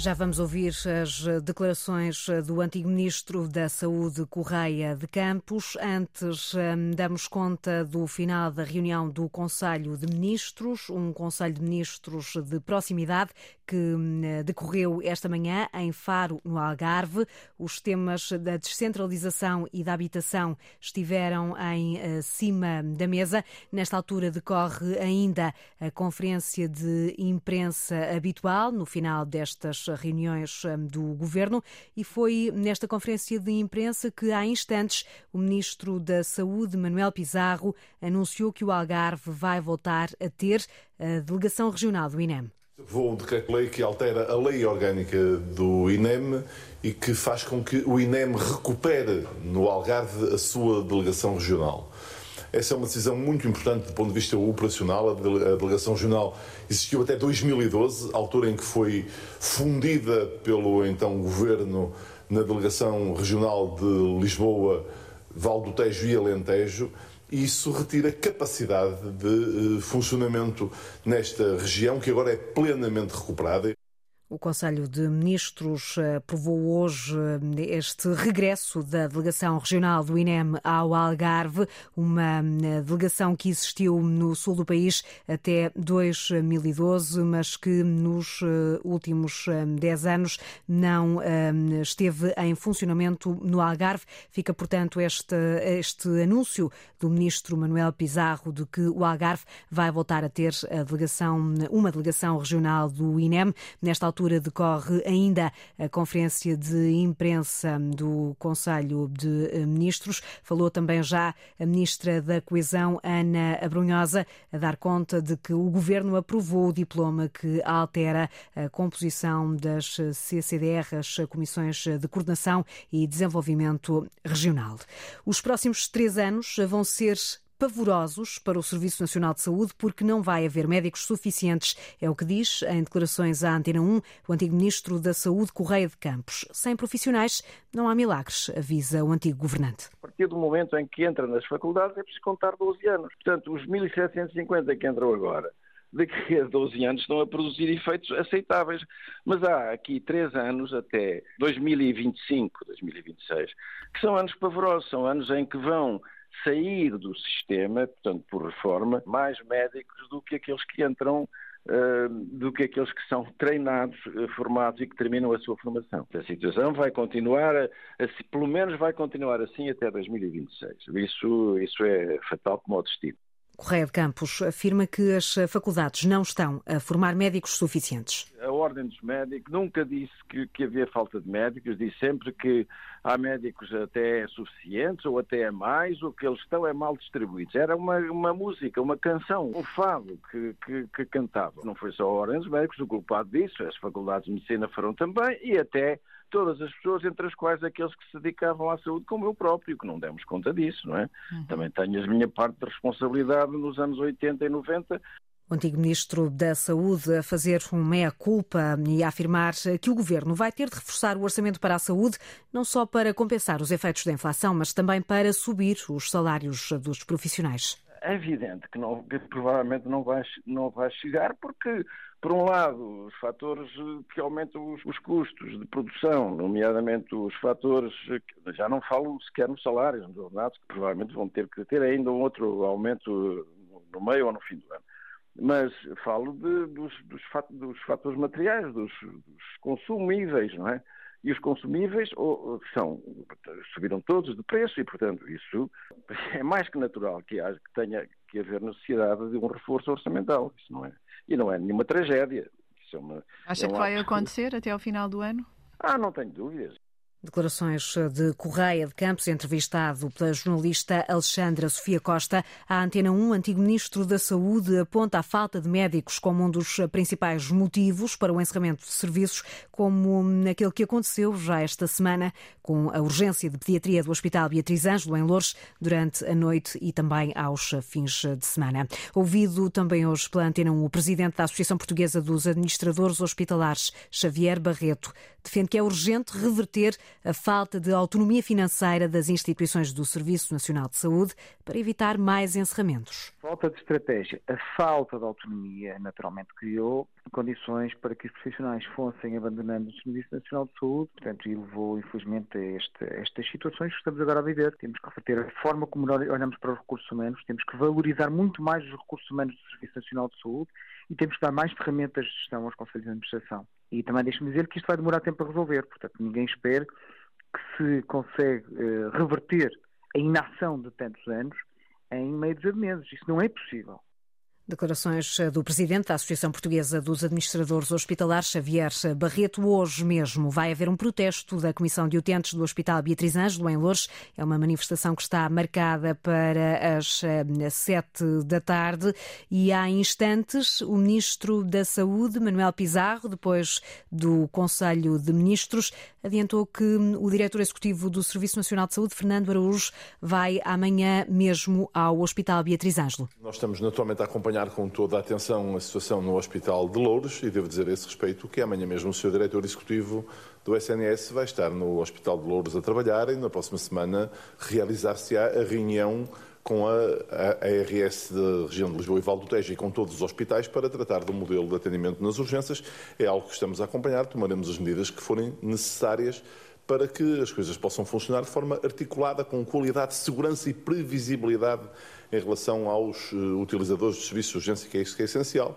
Já vamos ouvir as declarações do antigo ministro da Saúde, Correia de Campos. Antes, hum, damos conta do final da reunião do Conselho de Ministros, um Conselho de Ministros de proximidade que hum, decorreu esta manhã em Faro, no Algarve. Os temas da descentralização e da habitação estiveram em eh, cima da mesa. Nesta altura decorre ainda a conferência de imprensa habitual, no final destas reuniões hum, do governo e foi nesta conferência de imprensa que há instantes o ministro da Saúde, Manuel Pizarro, anunciou que o Algarve vai voltar a ter a delegação regional do INEM. Vou um decreto-lei que altera a lei orgânica do INEM e que faz com que o INEM recupere no Algarve a sua delegação regional. Essa é uma decisão muito importante do ponto de vista operacional. A delegação regional existiu até 2012, altura em que foi fundida pelo então governo na delegação regional de Lisboa, Val do Tejo e Alentejo. E isso retira capacidade de eh, funcionamento nesta região, que agora é plenamente recuperada. O Conselho de Ministros eh, aprovou hoje eh, este regresso da delegação regional do INEM ao Algarve, uma eh, delegação que existiu no sul do país até 2012, mas que nos últimos 10 anos não esteve em funcionamento no Algarve. Fica, portanto, este, este anúncio do ministro Manuel Pizarro de que o Algarve vai voltar a ter a delegação, uma delegação regional do INEM. Nesta altura, altura decorre ainda a conferência de imprensa do Conselho de Ministros. Falou também já a Ministra da Coesão, Ana Abrunhosa, a dar conta de que o Governo aprovou o diploma que altera a composição das CCDR, as Comissões de Coordenação e Desenvolvimento Regional. Os próximos três anos vão ser pavorosos para o Serviço Nacional de Saúde porque não vai haver médicos suficientes, é o que diz em declarações à Antena 1 o antigo ministro da Saúde, Correia de Campos. Sem profissionais não há milagres, avisa o antigo governante. A partir do momento em que entra nas faculdades é preciso contar 12 anos. Portanto, os 1.750 que entram agora daqui a 12 anos estão a produzir efeitos aceitáveis. Mas há aqui três anos, até 2025, 2026, que são anos pavorosos, são anos em que vão sair do sistema, portanto, por reforma, mais médicos do que aqueles que entram Uh, do que aqueles que são treinados, uh, formados e que terminam a sua formação. A situação vai continuar, a, a, pelo menos vai continuar assim até 2026. Isso, isso é fatal como o destino. Correia de Campos afirma que as faculdades não estão a formar médicos suficientes. A Ordem dos Médicos nunca disse que, que havia falta de médicos, disse sempre que há médicos até suficientes ou até mais, o que eles estão é mal distribuídos. Era uma, uma música, uma canção, um fado que, que, que cantava. Não foi só a Ordem dos Médicos o culpado disso, as faculdades de medicina foram também e até todas as pessoas, entre as quais aqueles que se dedicavam à saúde, como eu próprio, que não demos conta disso, não é? Uhum. Também tenho a minha parte de responsabilidade nos anos 80 e 90 o antigo ministro da Saúde a fazer um meia-culpa e a afirmar que o governo vai ter de reforçar o orçamento para a saúde, não só para compensar os efeitos da inflação, mas também para subir os salários dos profissionais. É evidente que, não, que provavelmente não vai, não vai chegar, porque por um lado, os fatores que aumentam os, os, custos de produção, nomeadamente os fatores, já não falo sequer nos salários, nos ordenados, que provavelmente vão ter que ter ainda um outro aumento no meio ou no fim do ano. Mas falo de, dos, dos, dos, fatores materiais, dos, dos, consumíveis, não é? E os consumíveis ou, são, subiram todos de preço e, portanto, isso é mais que natural que, haja, que tenha que haver necessidade de um reforço orçamental. Isso não é e não é nenhuma tragédia. É uma, Acha é um que vai acontecer até ao final do ano? Ah, não tenho dúvidas. Declarações de Correia de Campos, entrevistado pela jornalista Alexandra Sofia Costa. A Antena 1, antigo ministro da Saúde, aponta a falta de médicos como um dos principais motivos para o encerramento de serviços, como aquele que aconteceu já esta semana com a urgência de pediatria do Hospital Beatriz Ângelo, em Lourdes, durante a noite e também aos fins de semana. Ouvido também hoje pela Antena 1, o presidente da Associação Portuguesa dos Administradores Hospitalares, Xavier Barreto, defende que é urgente reverter a falta de autonomia financeira das instituições do Serviço Nacional de Saúde para evitar mais encerramentos. Falta de estratégia, a falta de autonomia naturalmente criou condições para que os profissionais fossem abandonando o Serviço Nacional de Saúde, portanto, e levou infelizmente a, este, estas situações que estamos agora a viver. Temos que reverter a forma como olhamos para os recursos humanos, temos que valorizar muito mais os recursos humanos do Serviço Nacional de Saúde e temos que dar mais ferramentas de gestão aos Conselhos de Administração. E também deixe-me dizer que isto vai demorar tempo a resolver, portanto, ninguém espera que se consegue uh, reverter a inação de tantos anos em meio de meses. Isso não é possível. Declarações do presidente da Associação Portuguesa dos Administradores Hospitalares, Xavier Barreto. Hoje mesmo vai haver um protesto da Comissão de Utentes do Hospital Beatriz Ângelo, em Lourdes. É uma manifestação que está marcada para as eh, sete da tarde e há instantes o Ministro da Saúde, Manuel Pizarro, depois do Conselho de Ministros, adiantou que o Diretor Executivo do Serviço Nacional de Saúde, Fernando Araújo, vai amanhã mesmo ao Hospital Beatriz Ângelo. Nós estamos naturalmente a acompanhar acompanhar com toda a atenção a situação no Hospital de Louros e devo dizer a esse respeito que amanhã mesmo o Sr. Diretor Executivo do SNS vai estar no Hospital de Louros a trabalhar e na próxima semana realizar-se-á a reunião com a, a, ARS da região de Lisboa e Val do Tejo e com todos os hospitais para tratar do modelo de atendimento nas urgências. É algo que estamos a acompanhar, tomaremos as medidas que forem necessárias para que as coisas possam funcionar de forma articulada, com qualidade, segurança e previsibilidade em relação aos eh, utilizadores de serviços de urgência, que é isso que é essencial.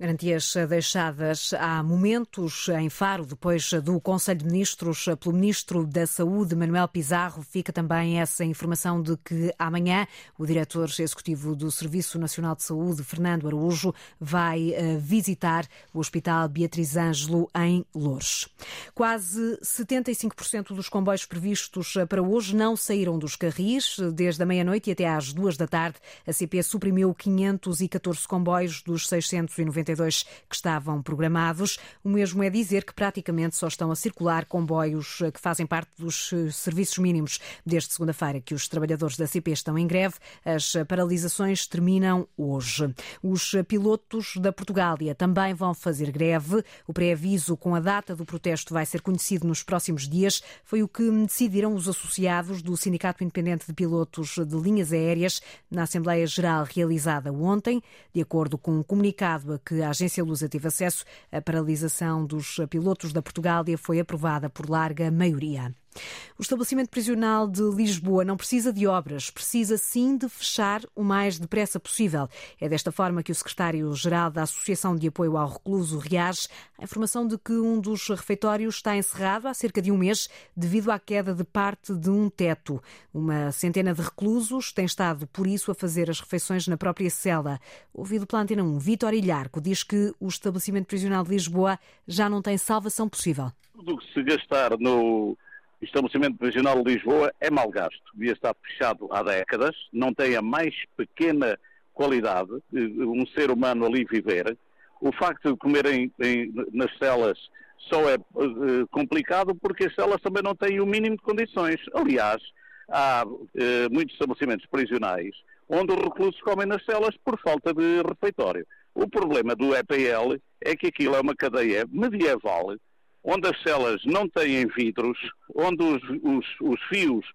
Garantias deixadas há momentos em Faro, depois do Conselho de Ministros pelo Ministro da Saúde, Manuel Pizarro. Fica também essa informação de que amanhã o diretor executivo do Serviço Nacional de Saúde, Fernando Araújo, vai eh, visitar o Hospital Beatriz Ângelo em Lourdes. Quase 75% dos comboios previstos para hoje não saíram dos carris. Desde a meia-noite e até às duas da tarde, a CP suprimiu 514 comboios dos 690 que estavam programados. O mesmo é dizer que praticamente só estão a circular comboios que fazem parte dos eh, serviços mínimos. Desde segunda-feira que os trabalhadores da CP estão em greve, as paralisações terminam hoje. Os pilotos da Portugália também vão fazer greve. O pré-aviso com a data do protesto vai ser conhecido nos próximos dias. Foi o que decidiram os associados do Sindicato Independente de Pilotos de Linhas Aéreas na Assembleia Geral realizada ontem. De acordo com um comunicado a que a Agência Lusa teve acesso, a paralisação dos pilotos da Portugália foi aprovada por larga maioria. O estabelecimento prisional de Lisboa não precisa de obras, precisa sim de fechar o mais depressa possível. É desta forma que o secretário-geral da Associação de Apoio ao Recluso reage à informação de que um dos refeitórios está encerrado há cerca de um mês devido à queda de parte de um teto. Uma centena de reclusos tem estado, por isso, a fazer as refeições na própria cela. Ouvido pela Antena 1, Vítor Ilharco diz que o estabelecimento prisional de Lisboa já não tem salvação possível. Tudo que se gastar no estabelecimento prisional de Lisboa é mal gasto. Devia estar fechado há décadas, não tem a mais pequena qualidade, um ser humano ali viver. O facto de comerem em, nas celas só é uh, complicado porque as celas também não têm o mínimo de condições. Aliás, há uh, muitos estabelecimentos prisionais onde os reclusos comem nas celas por falta de refeitório. O problema do EPL é que aquilo é uma cadeia medieval onde as celas não têm vidros, onde os, os, os fios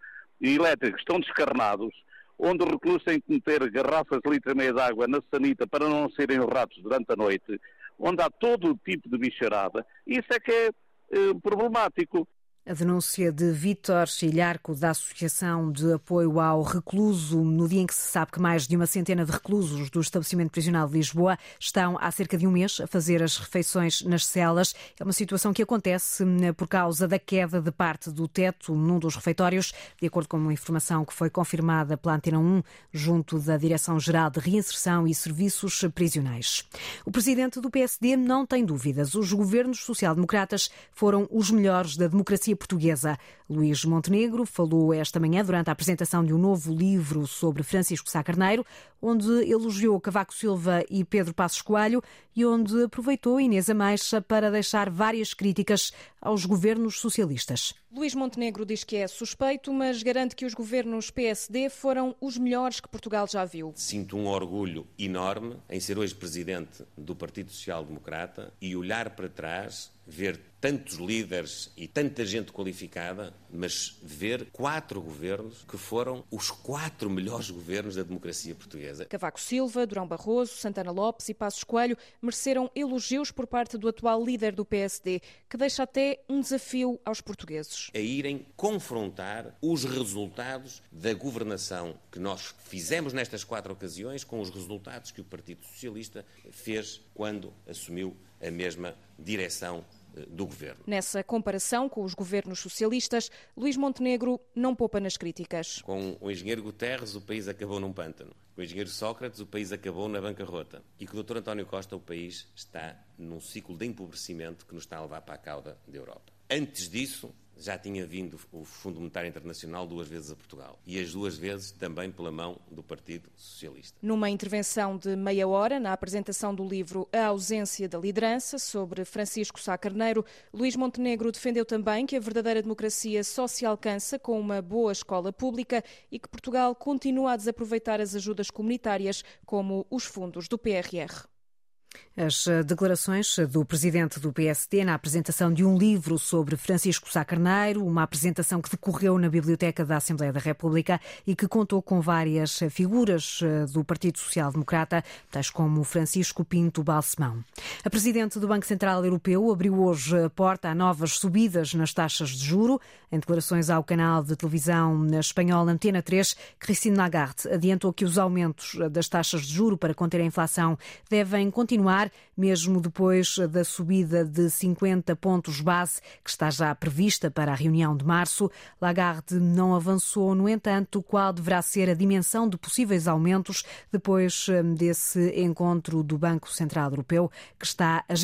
elétricos estão descarnados, onde os reclusos têm que meter garrafas de litro e meio de água na sanita para não serem ratos durante a noite, onde há todo o tipo de bicharada, isso é que é eh, problemático. A denúncia de Vítor Chilharco, da Associação de Apoio ao Recluso, no dia em que se sabe que mais de uma centena de reclusos do estabelecimento prisional de Lisboa estão há cerca de um mês a fazer as refeições nas celas. É uma situação que acontece hum, por causa da queda de parte do teto num dos refeitórios, de acordo com uma informação que foi confirmada pela Antena 1, junto da Direção-Geral de Reinserção e Serviços Prisionais. O presidente do PSD não tem dúvidas. Os governos social-democratas foram os melhores da democracia portuguesa. Luís Montenegro falou esta manhã durante a apresentação de um novo livro sobre Francisco Sá Carneiro, onde elogiou Cavaco Silva e Pedro Passos Coelho e onde aproveitou Inês Ameixa para deixar várias críticas aos governos socialistas. Luís Montenegro diz que é suspeito, mas garante que os governos PSD foram os melhores que Portugal já viu. Sinto um orgulho enorme em ser hoje presidente do Partido Social Democrata e olhar para trás ver tantos líderes e tanta gente qualificada, mas ver quatro governos que foram os quatro melhores governos da democracia portuguesa. Cavaco Silva, Durão Barroso, Santana Lopes e Passos Coelho mereceram elogios por parte do atual líder do PSD, que deixa até um desafio aos portugueses. A irem confrontar os resultados da governação que nós fizemos nestas quatro ocasiões com os resultados que o Partido Socialista fez quando assumiu a mesma direção do governo. Nessa comparação com os governos socialistas, Luís Montenegro não poupa nas críticas. Com o engenheiro Guterres, o país acabou num pântano. Com o engenheiro Sócrates, o país acabou na bancarrota. E com o Dr. António Costa, o país está num ciclo de empobrecimento que nos está a levar para a cauda da Europa. Antes disso, já tinha vindo o Fundo Monetário Internacional duas vezes a Portugal e as duas vezes também pela mão do Partido Socialista. Numa intervenção de meia hora na apresentação do livro A Ausência da Liderança, sobre Francisco Sá Carneiro, Luís Montenegro defendeu também que a verdadeira democracia só se alcança com uma boa escola pública e que Portugal continua a desaproveitar as ajudas comunitárias, como os fundos do PRR. As eh, declarações do presidente do PSD na apresentação de um livro sobre Francisco Sá Carneiro, uma apresentação que decorreu na Biblioteca da Assembleia da República e que contou com várias figuras eh, do Partido Social Democrata, tais como Francisco Pinto Balsemão. A presidente do Banco Central Europeu abriu hoje a porta a novas subidas nas taxas de juro. Em declarações ao canal de televisão espanhol Antena 3, Christine Lagarde adiantou que os aumentos das taxas de juro para conter a inflação devem continuar mesmo depois da subida de 50 pontos base, que está já prevista para a reunião de março. Lagarde não avançou, no entanto, qual deverá ser a dimensão de possíveis aumentos depois hum, desse encontro do Banco Central Europeu, que está agendado